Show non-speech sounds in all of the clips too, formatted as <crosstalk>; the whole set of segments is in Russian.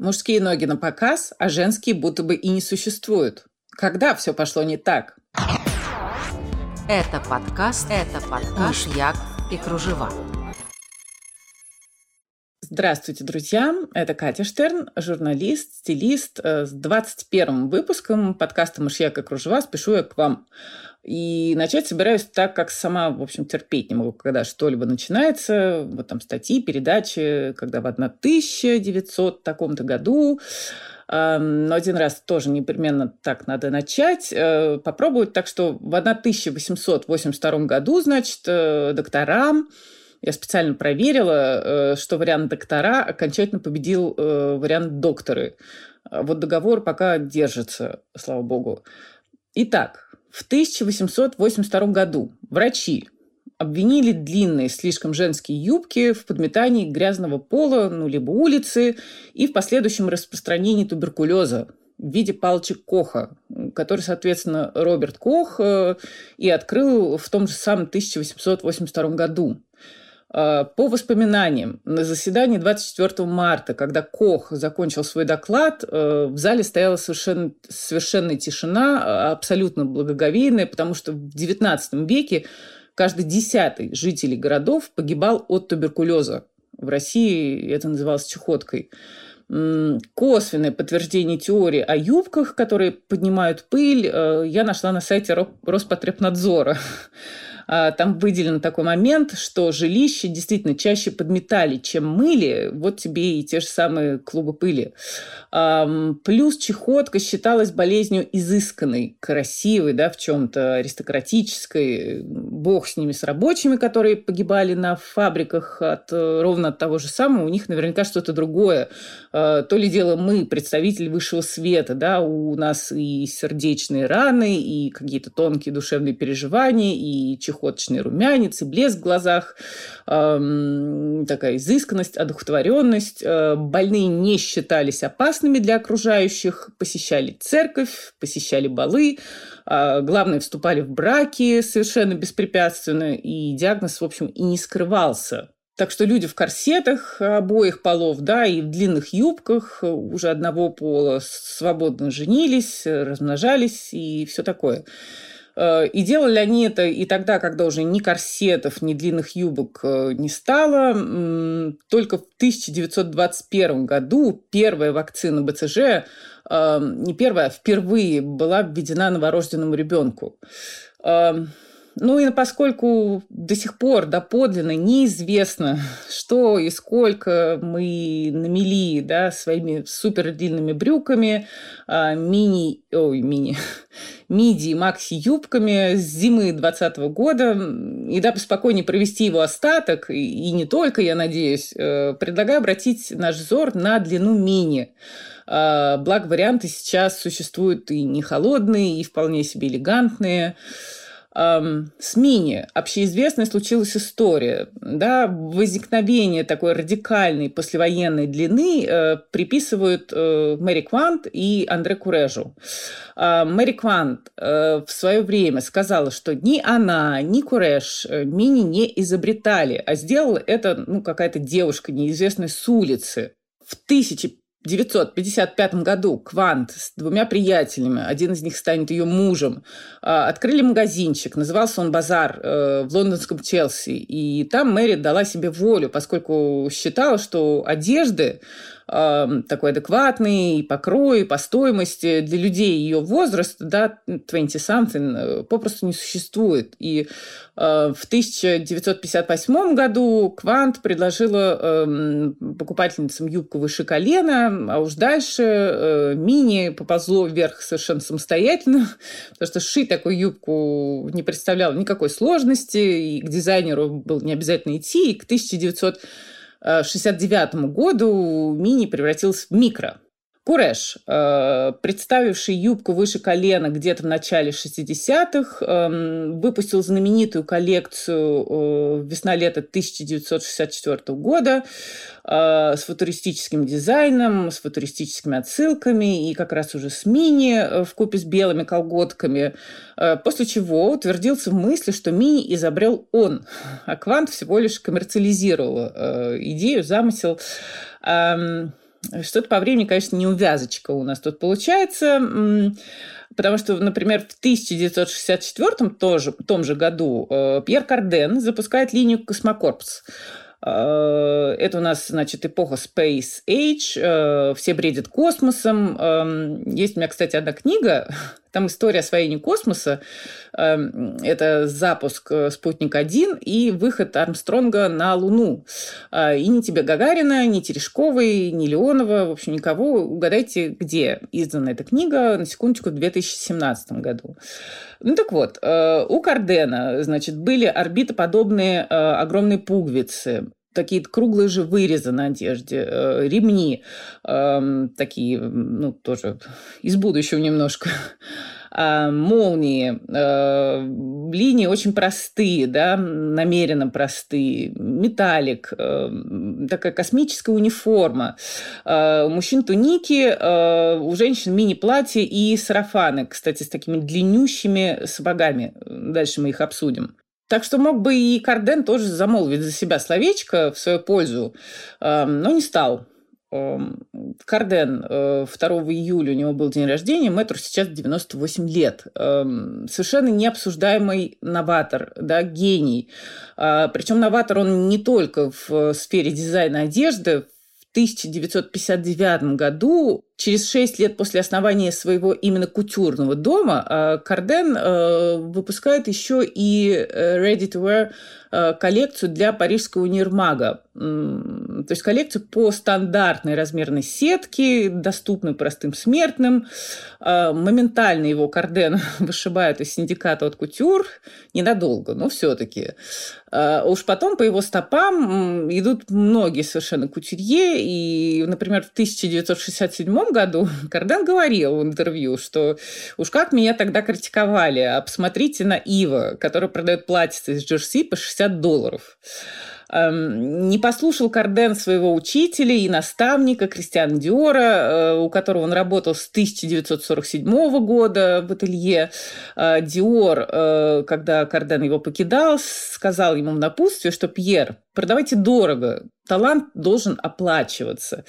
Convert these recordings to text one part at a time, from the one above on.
Мужские ноги на показ, а женские будто бы и не существуют. Когда все пошло не так? Это подкаст, это подкаст «Мышьяк и кружева». Здравствуйте, друзья! Это Катя Штерн, журналист, стилист. Э, с 21 выпуском подкаста «Мышьяк и кружева» спешу я к вам. И начать собираюсь так, как сама, в общем, терпеть не могу, когда что-либо начинается. Вот там статьи, передачи, когда в 1900 таком-то году но один раз тоже непременно так надо начать, э, попробовать. Так что в 1882 году, значит, э, докторам я специально проверила, э, что вариант доктора окончательно победил вариант докторы. Вот договор пока держится, слава богу. Итак, в 1882 году врачи обвинили длинные, слишком женские юбки в подметании грязного пола, ну, либо улицы, и в последующем распространении туберкулеза в виде палочек Коха, который, соответственно, Роберт Кох э, и открыл в том же самом 1882 году. А, по воспоминаниям, на заседании 24 марта, когда Кох закончил свой доклад, э, в зале стояла совершенно, совершенная тишина, а, абсолютно благоговейная, потому что в XIX веке каждый десятый жителей городов погибал от туберкулеза. В России это называлось чехоткой. Косвенное подтверждение теории о юбках, которые поднимают пыль, э, я нашла на сайте Роспотребнадзора. <laughs> А, там выделен такой момент, что жилище действительно чаще подметали, чем мыли. Вот тебе и те же самые клубы пыли. Плюс чехотка считалась болезнью изысканной, красивой, да, в чем-то аристократической. Бог с ними, с рабочими, которые погибали на фабриках от, ровно от того же самого. У них наверняка что-то другое. А, то ли дело мы, представители высшего света, да, у нас и сердечные раны, и какие-то тонкие душевные переживания, и чехотка чехоточный румянец и блеск в глазах, э, такая изысканность, одухотворенность. Э, больные не считались опасными для окружающих, посещали церковь, посещали балы, э, главное, вступали в браки совершенно беспрепятственно, и диагноз, в общем, и не скрывался. Так что люди в корсетах обоих полов, да, и в длинных юбках уже одного пола свободно женились, размножались и все такое. Э, и делали они это и тогда, когда уже ни корсетов, ни длинных юбок э, не стало. Только в 1921 году первая вакцина БЦЖ, э, не первая, а впервые была введена новорожденному ребенку. Ну и поскольку до сих пор доподлинно неизвестно, <laughs> что и сколько мы намели да, своими супер длинными брюками, а, мини, ой, мини, <laughs> миди, макси юбками с зимы 2020 года, и дабы спокойнее провести его остаток, и не только, я надеюсь, э, предлагаю обратить наш взор на длину мини. А, благо варианты сейчас существуют и не холодные, и вполне себе элегантные эм, Мини общеизвестной случилась история. Да, возникновение такой радикальной послевоенной длины э, приписывают э, Мэри Квант и Андре Курежу. Э, Мэри Квант э, в свое время сказала, что ни она, ни Куреш э, Мини не изобретали, а сделала это ну, какая-то девушка неизвестная с улицы. В 1000 1955 году Квант с двумя приятелями, один из них станет ее мужем, а, открыли магазинчик, назывался он «Базар» э, в лондонском Челси. И там Мэри дала себе волю, поскольку считала, что одежды такой адекватный и покрой, и по стоимости для людей ее возраста, да, 20-something, э, попросту не существует. И э, в 1958 году Квант предложила э, покупательницам юбку выше колена, а уж дальше э, мини поползло вверх совершенно самостоятельно, <laughs> потому что сшить такую юбку не представляло никакой сложности, и к дизайнеру было не обязательно идти, и к 1900 1969 году мини превратился в микро. Куреш, э, представивший юбку выше колена где-то в начале 60-х, эм, выпустил знаменитую коллекцию э, «Весна-лето» 1964 года э, с футуристическим дизайном, с футуристическими отсылками и как раз уже с мини в купе с белыми колготками, после чего утвердился в мысли, что мини изобрел он, а Квант всего лишь коммерциализировал идею, замысел. Что-то по времени, конечно, не увязочка у нас тут получается. Потому что, например, в 1964 тоже, том же году э, Пьер Карден запускает линию «Космокорпс». Э, это у нас, значит, эпоха Space Age, э, все бредят космосом. Эм, есть у меня, кстати, одна книга, <laughs> там история освоения космоса. Эм, это запуск э, «Спутник-1» и выход Армстронга на Луну. И ни тебе Гагарина, ни Терешковой, ни Леонова, в общем, никого. Угадайте, где издана эта книга, на секундочку, в 2017 году. Ну так вот, у Кардена, значит, были орбитоподобные огромные пуговицы такие круглые же вырезы на одежде, э, ремни, э, такие, ну, тоже из будущего немножко, э, молнии, э, линии очень простые, да, намеренно простые, металлик, э, такая космическая униформа. У мужчин туники, у женщин мини-платья и сарафаны, кстати, с такими длиннющими сапогами. Дальше мы их обсудим. Так что мог бы и Карден тоже замолвить за себя словечко в свою пользу, эм, но не стал. Эм, Карден 2 э, июля у него был день рождения, Мэтру сейчас 98 лет. Эм, совершенно необсуждаемый новатор, да, гений. А, Причем новатор он не только в сфере дизайна одежды, в 1959 году через шесть лет после основания своего именно кутюрного дома э, Карден э, выпускает еще и э, Ready to Wear коллекцию для парижского универмага. То есть коллекцию по стандартной размерной сетке, доступной простым смертным. Моментально его Карден <laughs> вышибает из синдиката от кутюр. Ненадолго, но все-таки. Уж потом по его стопам идут многие совершенно кутюрье. И, например, в 1967 году <laughs> Карден говорил в интервью, что уж как меня тогда критиковали, а посмотрите на Ива, который продает платьице из джерси по 60 долларов. Эм, не послушал Карден своего учителя и наставника Кристиана Диора, э, у которого он работал с 1947 года в ателье. Э, Диор, э, когда Карден его покидал, сказал ему в напутствие, что «Пьер, продавайте дорого, талант должен оплачиваться».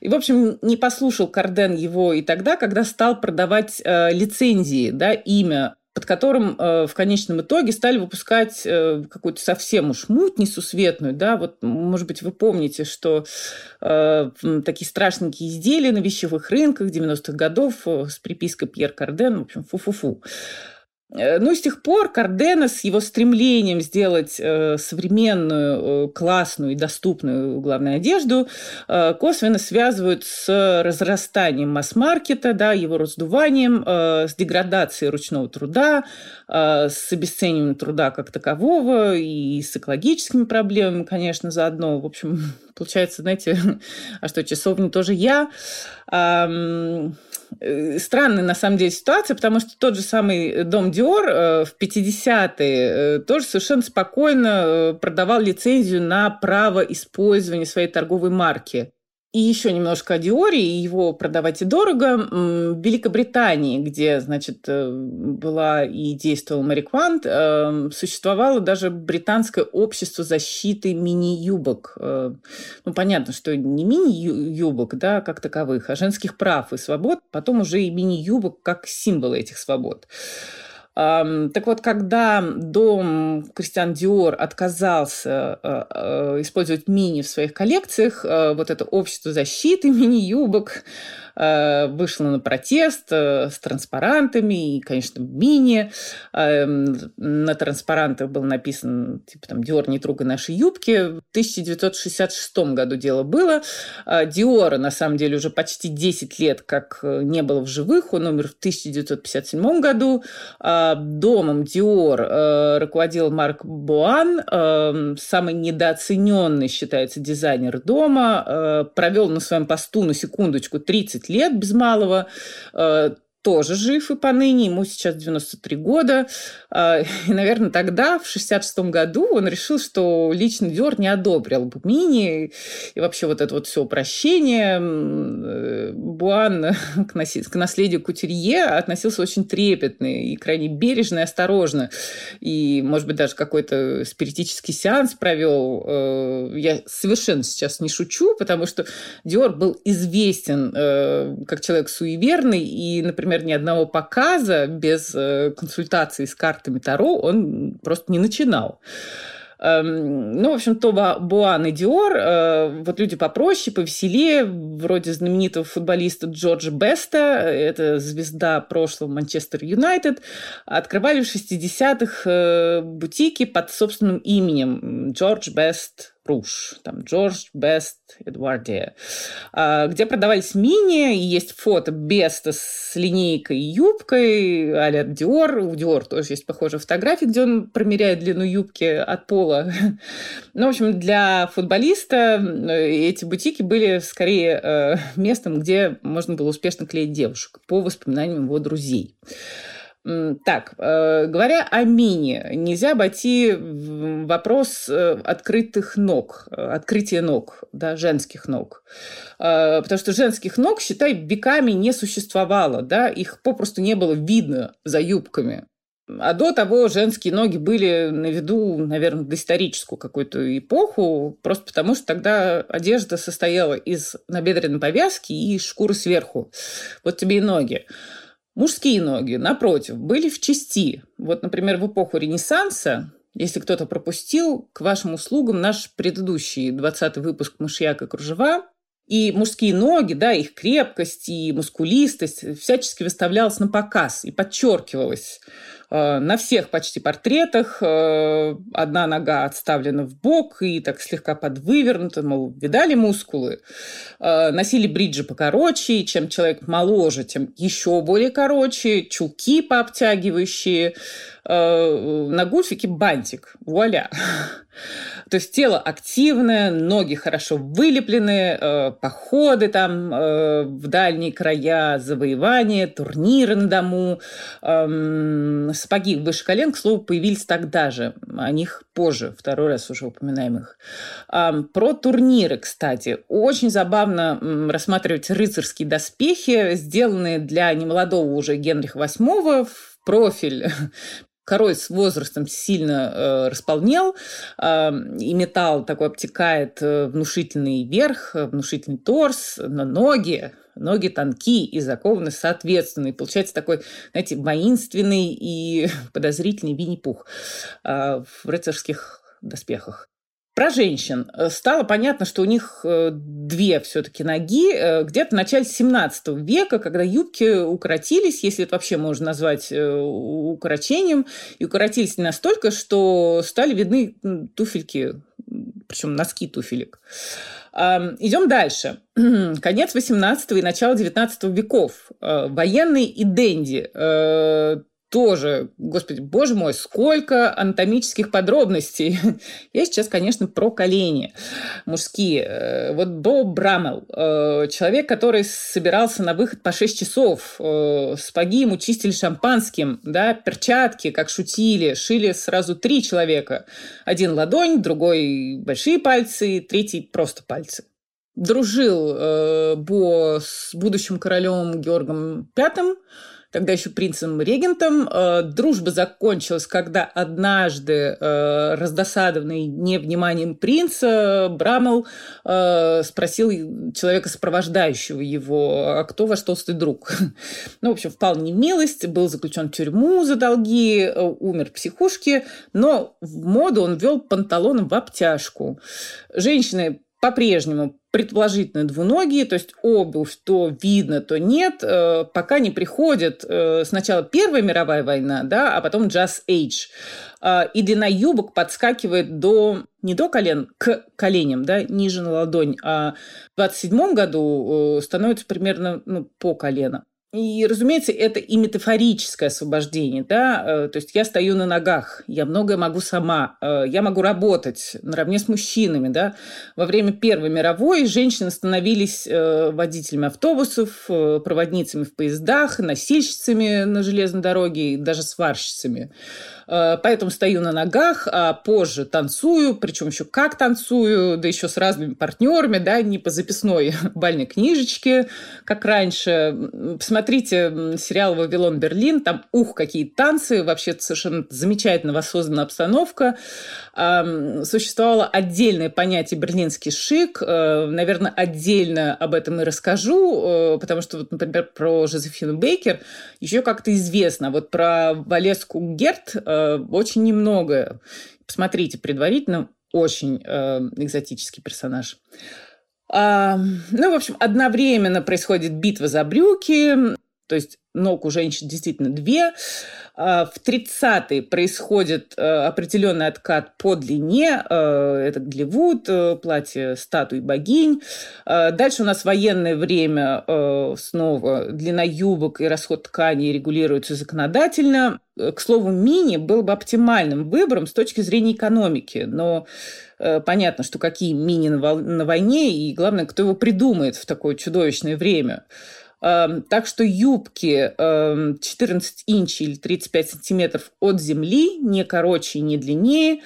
И, в общем, не послушал Карден его и тогда, когда стал продавать лицензии, да, имя под которым э, в конечном итоге стали выпускать э, какую-то совсем уж муть несусветную, да, вот, может быть, вы помните, что э, такие страшненькие изделия на вещевых рынках 90-х годов э, с припиской Пьер Карден, в общем, фу-фу-фу. Э, ну, с тех пор Кардена с его стремлением сделать э, современную, э, классную и доступную, главную одежду э, косвенно связывают с разрастанием масс-маркета, да, его раздуванием, э, с деградацией ручного труда, э, с обесцениванием труда как такового и с экологическими проблемами, конечно, заодно. В общем, <laughs> получается, знаете, <laughs> а что, часовня тоже я. Э, странная, на самом деле, ситуация, потому что тот же самый дом Диор э, в 50-е э, тоже совершенно спокойно продавал лицензию на право использования своей торговой марки. И еще немножко о Диоре, его продавать и дорого. В Великобритании, где, значит, э, была и действовала Мэри Квант, э, существовало даже британское общество защиты мини-юбок. Э, ну, понятно, что не мини-юбок, да, как таковых, а женских прав и свобод, потом уже и мини-юбок как символы этих свобод. Так вот, когда дом Кристиан Диор отказался э, э, использовать мини в своих коллекциях, э, вот это общество защиты <laughs> мини-юбок, вышла на протест э, с транспарантами и, конечно, мини. Эм, на транспарантах был написан, типа, там, «Диор, не трогай наши юбки». В 1966 году дело было. Э, Диора, на самом деле, уже почти 10 лет как не было в живых. Он умер в 1957 году. Домом Диор руководил Марк Буан, самый недооцененный, считается, дизайнер дома. Провел на своем посту, на секундочку, 30 лет без малого. Тоже жив и поныне, ему сейчас 93 года. А, и, наверное, тогда, в 66 году, он решил, что лично Диор не одобрил Бумини и вообще вот это вот все упрощение. Э, Буан к наследию Кутюрье относился очень трепетно и крайне бережно и осторожно. И, может быть, даже какой-то спиритический сеанс провел. Э, я совершенно сейчас не шучу, потому что Диор был известен э, как человек суеверный, и, например, например, ни одного показа без э, консультации с картами Таро он просто не начинал. Эм, ну, в общем, то Буан и Диор, э, вот люди попроще, повеселее, вроде знаменитого футболиста Джорджа Беста, это звезда прошлого Манчестер Юнайтед, открывали в 60-х э, бутики под собственным именем Джордж Бест Руш, там Джордж Бест Эдуардия, а, где продавались мини, и есть фото Беста с линейкой и юбкой, а-ля Диор. У Диор тоже есть похожая фотография, где он промеряет длину юбки от пола. <laughs> Ну, в общем, для футболиста эти бутики были скорее э, местом, где можно было успешно клеить девушек, по воспоминаниям его друзей. Так, э, говоря о мини, нельзя обойти вопрос э, открытых ног, э, открытия ног, да, женских ног. Потому что женских ног, считай, веками не существовало, да, их попросту не было видно за юбками. А до того женские ноги были на виду, наверное, доисторическую какую-то эпоху, просто потому что тогда одежда состояла из набедренной повязки и шкуры сверху. Вот тебе и ноги. Мужские ноги, напротив, были в части. Вот, например, в эпоху Ренессанса, если кто-то пропустил, к вашим услугам наш предыдущий 20 выпуск «Мышьяк и кружева», и мужские ноги, да, их крепкость и мускулистость всячески выставлялась на показ и подчеркивалась. Э, на всех почти портретах э, одна нога отставлена в бок и так слегка подвывернута, мол, видали мускулы? Э, носили бриджи покороче, чем человек моложе, тем еще более короче, чулки пообтягивающие, на гульфике бантик. Вуаля! <laughs> То есть тело активное, ноги хорошо вылеплены, э, походы там э, в дальние края, завоевания, турниры на дому. Э, сапоги выше колен, к слову, появились тогда же. О них позже, второй раз уже упоминаем их. Э, про турниры, кстати. Очень забавно рассматривать рыцарские доспехи, сделанные для немолодого уже Генриха VIII в профиль <laughs> корой с возрастом сильно э, располнел, э, и металл такой обтекает э, внушительный верх, э, внушительный торс, на ноги, ноги тонкие и закованы соответственно. И получается такой, знаете, воинственный и <laughs> подозрительный Винни-Пух э, в рыцарских доспехах. Про женщин. Э, стало понятно, что у них э, две все-таки ноги. Э, где-то в начале 17 века, когда юбки укоротились, если это вообще можно назвать укорочением, и укоротились не настолько, что стали видны туфельки, причем носки туфелек. Идем дальше. <clears throat> Конец 18 и начало 19 веков. Военные и денди тоже, господи, боже мой, сколько анатомических подробностей. <laughs> Я сейчас, конечно, про колени мужские. Э, вот Боб Брамел, э, человек, который собирался на выход по 6 часов, э, сапоги ему чистили шампанским, да, перчатки, как шутили, шили сразу три человека. Один ладонь, другой большие пальцы, третий просто пальцы дружил э, Бо с будущим королем Георгом Пятым, тогда еще принцем-регентом. Э, дружба закончилась, когда однажды, э, раздосадованный невниманием принца, Брамел э, спросил человека, сопровождающего его, а кто ваш толстый друг? <laughs> Ну, в общем, впал в милость, был заключен в тюрьму за долги, умер в психушке, но в моду он вел панталоны в обтяжку. Женщины по-прежнему предположительно двуногие, то есть обувь то видно, то нет, э, пока не приходит э, сначала Первая мировая война, да, а потом Jazz Age. Э, и длина юбок подскакивает до, не до колен, к коленям, да, ниже на ладонь, а в 27 году становится примерно ну, по колено. И, разумеется, это и метафорическое освобождение, да, э, то есть я стою на ногах, я многое могу сама, э, я могу работать наравне с мужчинами, да. Во время Первой мировой женщины становились э, водителями автобусов, проводницами в поездах, носильщицами на железной дороге и даже сварщицами. Поэтому стою на ногах, а позже танцую, причем еще как танцую, да еще с разными партнерами, да, не по записной <laughs> бальной книжечке, как раньше. Посмотрите сериал «Вавилон Берлин», там, ух, какие танцы, вообще совершенно замечательно воссозданная обстановка. Существовало отдельное понятие «берлинский шик», э, наверное, отдельно об этом и расскажу, э, потому что, вот, например, про Жозефину Бейкер еще как-то известно. Вот про Валеску Герт э, очень немного. Посмотрите предварительно, очень экзотический персонаж. А, ну, в общем, одновременно происходит битва за брюки, то есть ног у женщин действительно две. А, в 30-е происходит э, определенный откат по длине. Э, это Голливуд, э, платье статуи богинь. Дальше у нас военное время. Снова длина юбок и расход ткани регулируются законодательно. К слову, мини был бы оптимальным выбором с точки зрения экономики. Но понятно, что какие мини на войне, и главное, кто его придумает в такое чудовищное время. Эм, так что юбки 14 эм, инчей или 35 сантиметров от земли, не короче и не длиннее.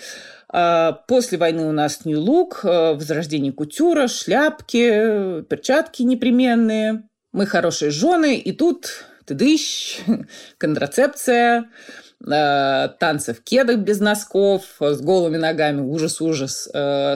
Э, после войны у нас Look, э, возрождение кутюра, шляпки, перчатки непременные. Мы хорошие жены, и тут тыдыщ, <laughs> контрацепция, э, танцы в кедах без носков, с голыми ногами, ужас-ужас,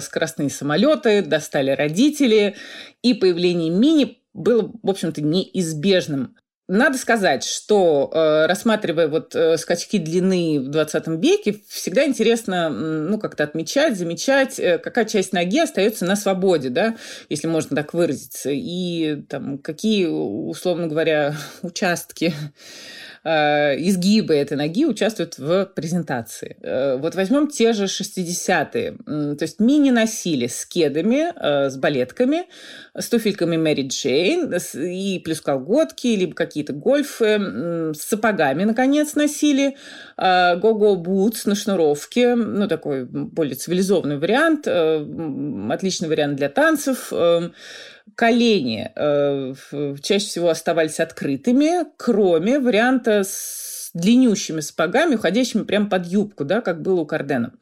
скоростные самолеты, достали родители, и появление мини было, в общем-то, неизбежным. Надо сказать, что э, рассматривая вот э, скачки длины в 20 веке, всегда интересно ну, как-то отмечать, замечать, э, какая часть ноги остается на свободе, да, если можно так выразиться, и там, какие, условно говоря, <laughs> участки Э, изгибы этой ноги участвуют в презентации. Э, вот возьмем те же 60-е. То есть мини носили с кедами, э, с балетками, с туфельками Мэри Джейн, и плюс колготки, либо какие-то гольфы, с сапогами, наконец, носили, го-го бутс на шнуровке, ну, такой более цивилизованный вариант, отличный вариант для танцев, колени э, чаще всего оставались открытыми, кроме варианта с длиннющими сапогами, уходящими прямо под юбку, да, как было у Кардена,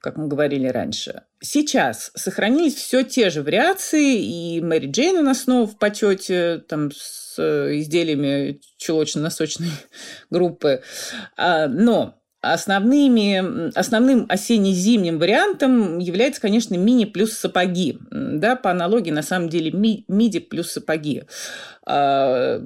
как мы говорили раньше. Сейчас сохранились все те же вариации, и Мэри Джейн у нас снова в почете, там, с изделиями чулочно-носочной <laughs> группы. А, но Основными, основным осенне-зимним вариантом является, конечно, мини плюс сапоги. Да, по аналогии, на самом деле, ми, миди плюс сапоги. А,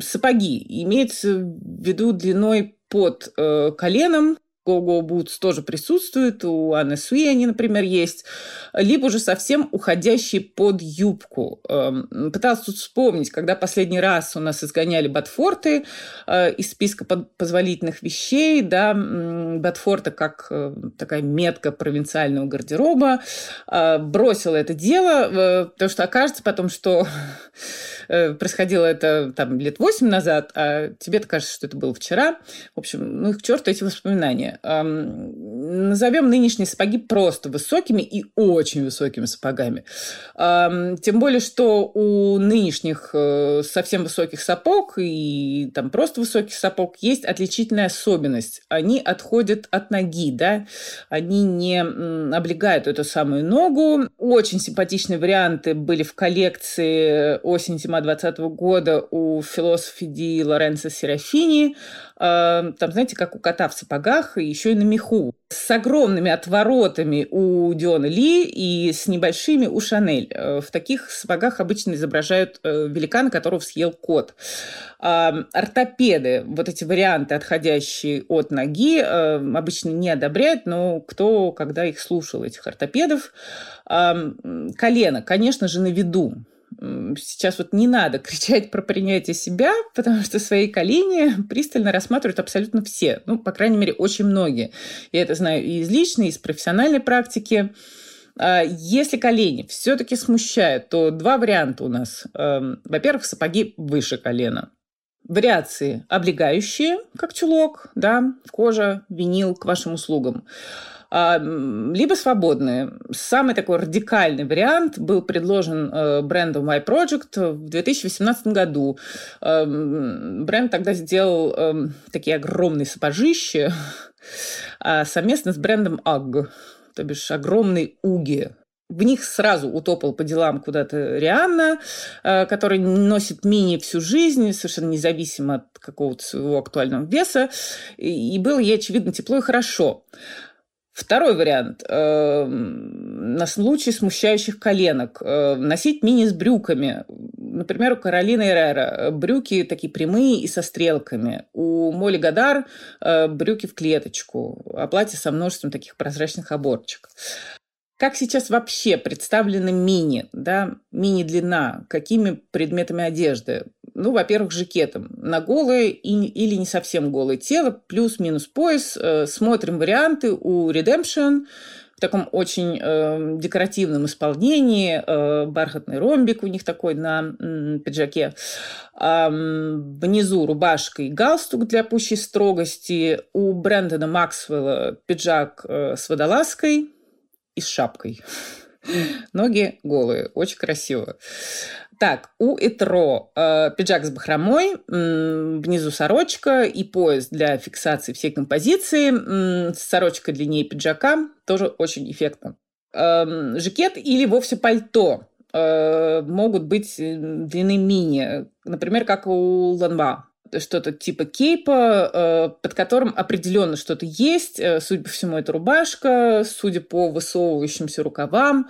сапоги имеется в виду длиной под э, коленом, Go-Go Boots тоже присутствует, у Анны Суи они, например, есть, либо уже совсем уходящие под юбку. Эм, пыталась тут вспомнить, когда последний раз у нас изгоняли ботфорты э, из списка позволительных вещей, да, ботфорта как э, такая метка провинциального гардероба, э, бросила это дело, потому что окажется потом, что <laughs> происходило это там лет восемь назад, а тебе-то кажется, что это было вчера. В общем, ну их к черту эти воспоминания назовем нынешние сапоги просто высокими и очень высокими сапогами. Тем более, что у нынешних э, совсем высоких сапог и там просто высоких сапог есть отличительная особенность. Они отходят от ноги, да, они не облегают эту самую ногу. Очень симпатичные варианты были в коллекции осень-зима 2020 года у философа Ди Лоренцо Серафини. Там, знаете, как у кота в сапогах, и еще и на меху. С огромными отворотами у Диона Ли и с небольшими у Шанель. Э, в таких сапогах обычно изображают э, великана, которого съел кот. Ортопеды, вот эти варианты, отходящие от ноги, э, обычно не одобряют, но кто, когда их слушал, этих ортопедов, колено, конечно же, на виду сейчас вот не надо <laughs> кричать про принятие себя, потому что свои колени <laughs> пристально рассматривают абсолютно все. Ну, по крайней мере, очень многие. Я это знаю и из личной, и из профессиональной практики. А, если колени все-таки смущают, то два варианта у нас. Эм, во-первых, сапоги выше колена. Вариации облегающие, как чулок, да, кожа, винил к вашим услугам. А, либо свободные. Самый такой радикальный вариант был предложен э, брендом My Project в 2018 году. Эм, бренд тогда сделал эм, такие огромные сапожища а, совместно с брендом UGG, то бишь огромный уги в них сразу утопал по делам куда-то Рианна, э, который носит мини всю жизнь, совершенно независимо от какого-то своего актуального веса. И было ей, очевидно, тепло и хорошо. Второй вариант. Э, на случай смущающих коленок. Э, носить мини с брюками. Например, у Каролины Эррера брюки такие прямые и со стрелками. У Моли Гадар брюки в клеточку. А платье со множеством таких прозрачных оборчик. Как сейчас вообще представлены мини, да, мини-длина? Какими предметами одежды? Ну, во-первых, жакетом. На голое и, или не совсем голое тело, плюс-минус пояс. Э, смотрим варианты у Redemption в таком очень э, декоративном исполнении. Э, бархатный ромбик у них такой на э, пиджаке. Э, внизу рубашка и галстук для пущей строгости. У Брэндона Максвелла пиджак э, с водолазкой и с шапкой. Ноги голые, очень красиво. Так, у Этро э, пиджак с бахромой, э, внизу сорочка и пояс для фиксации всей композиции. Э, сорочка длиннее пиджака, тоже очень эффектно. Э, жакет или вовсе пальто э, могут быть э, длины мини, например, как у Ланва что-то типа кейпа, э, под которым определенно что-то есть. Э, судя по всему, это рубашка, судя по высовывающимся рукавам.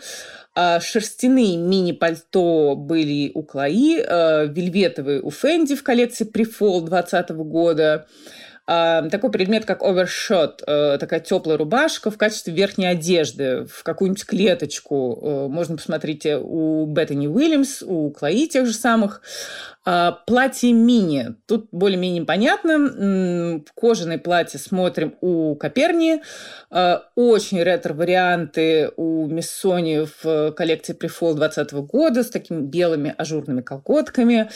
А шерстяные мини-пальто были у Клои, э, вельветовые у Фэнди в коллекции Prefall 2020 года. Такой предмет, как овершот, такая теплая рубашка в качестве верхней одежды, в какую-нибудь клеточку. Можно посмотреть у Беттани Уильямс, у Клои тех же самых. А, платье мини. Тут более-менее понятно. Кожаное платье смотрим у Коперни. Очень ретро-варианты у Миссони в коллекции Prefall 2020 года с такими белыми ажурными колготками.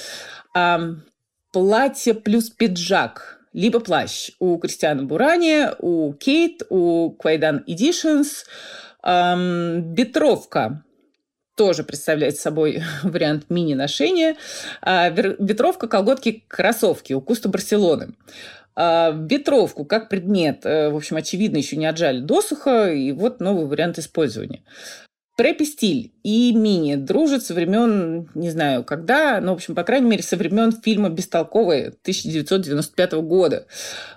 Платье плюс пиджак либо плащ у Кристиана Бурани, у Кейт, у Квайдан Editions. Бетровка тоже представляет собой <laughs> вариант мини-ношения. А, ветровка, колготки, кроссовки у Куста Барселоны. А, ветровку как предмет, э, в общем, очевидно, еще не отжали досуха, и вот новый вариант использования. Трэп стиль и мини дружат со времен, не знаю когда, но, в общем, по крайней мере, со времен фильма «Бестолковые» 1995 года.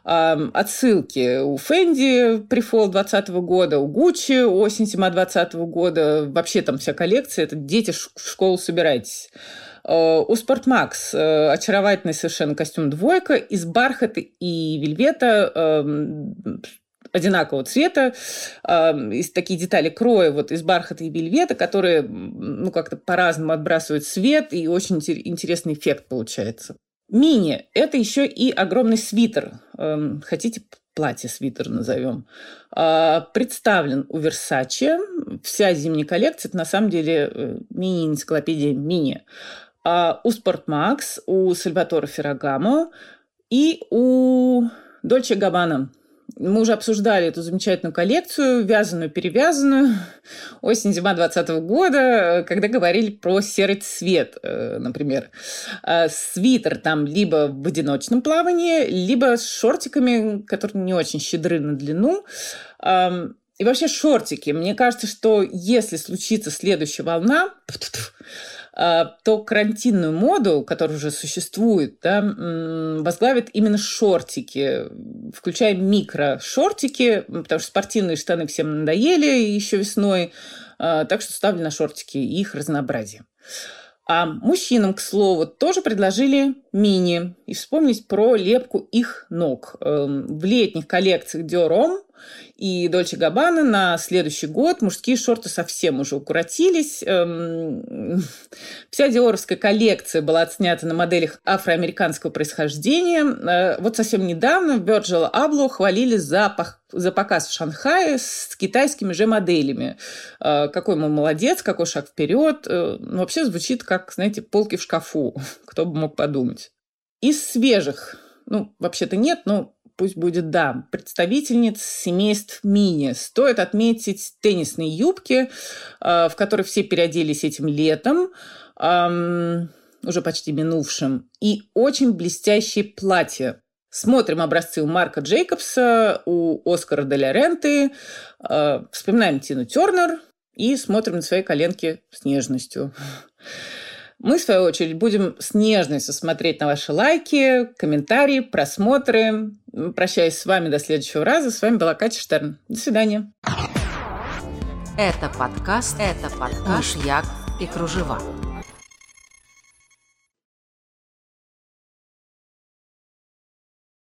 Отсылки у Фэнди «Прифол» 2020 года, у Гуччи осень зима 2020 года. Вообще там вся коллекция. Это дети в школу собирайтесь. А, у Спортмакс э, очаровательный совершенно костюм двойка из бархата и вельвета одинакового цвета, из такие детали кроя вот из бархата и вельвета, которые ну, как-то по-разному отбрасывают свет, и очень интересный эффект получается. Мини – это еще и огромный свитер. Хотите платье-свитер назовем, а, представлен у Versace. Вся зимняя коллекция – это на самом деле э, мини-энциклопедия мини. А у Sportmax, у Сальватора Феррагамо и у Дольче Габбана – мы уже обсуждали эту замечательную коллекцию, вязаную, перевязанную, осень-зима 2020 года, когда говорили про серый цвет, э, например. А свитер там либо в одиночном плавании, либо с шортиками, которые не очень щедры на длину. И вообще шортики. Мне кажется, что если случится следующая волна, <laughs> то карантинную моду, которая уже существует, да, возглавит именно шортики, включая микро-шортики, потому что спортивные штаны всем надоели еще весной, а, так что ставлю на шортики и их разнообразие. А мужчинам, к слову, тоже предложили мини. И вспомнить про лепку их ног. Эм, в летних коллекциях Homme и Дольче Габбана на следующий год мужские шорты совсем уже укоротились. Эм, вся диоровская коллекция была отснята на моделях афроамериканского происхождения. Э, вот совсем недавно Virgil Abloh хвалили за, за показ в Шанхае с китайскими же моделями. Э, какой мы молодец, какой шаг вперед. Э, ну, вообще звучит как, знаете, полки в шкафу. <laughs> Кто бы мог подумать. Из свежих, ну, вообще-то нет, но пусть будет да, представительниц семейств мини. Стоит отметить теннисные юбки, э, в которые все переоделись этим летом, уже почти минувшим, и очень блестящие платья. Смотрим образцы у Марка Джейкобса, у Оскара Деля Ренты, э, вспоминаем Тину Тернер и смотрим на свои коленки с нежностью. Мы, в свою очередь, будем с нежностью смотреть на ваши лайки, комментарии, просмотры. Прощаюсь с вами до следующего раза. С вами была Катя Штерн. До свидания. Это подкаст, это подкаш, Як и Кружева.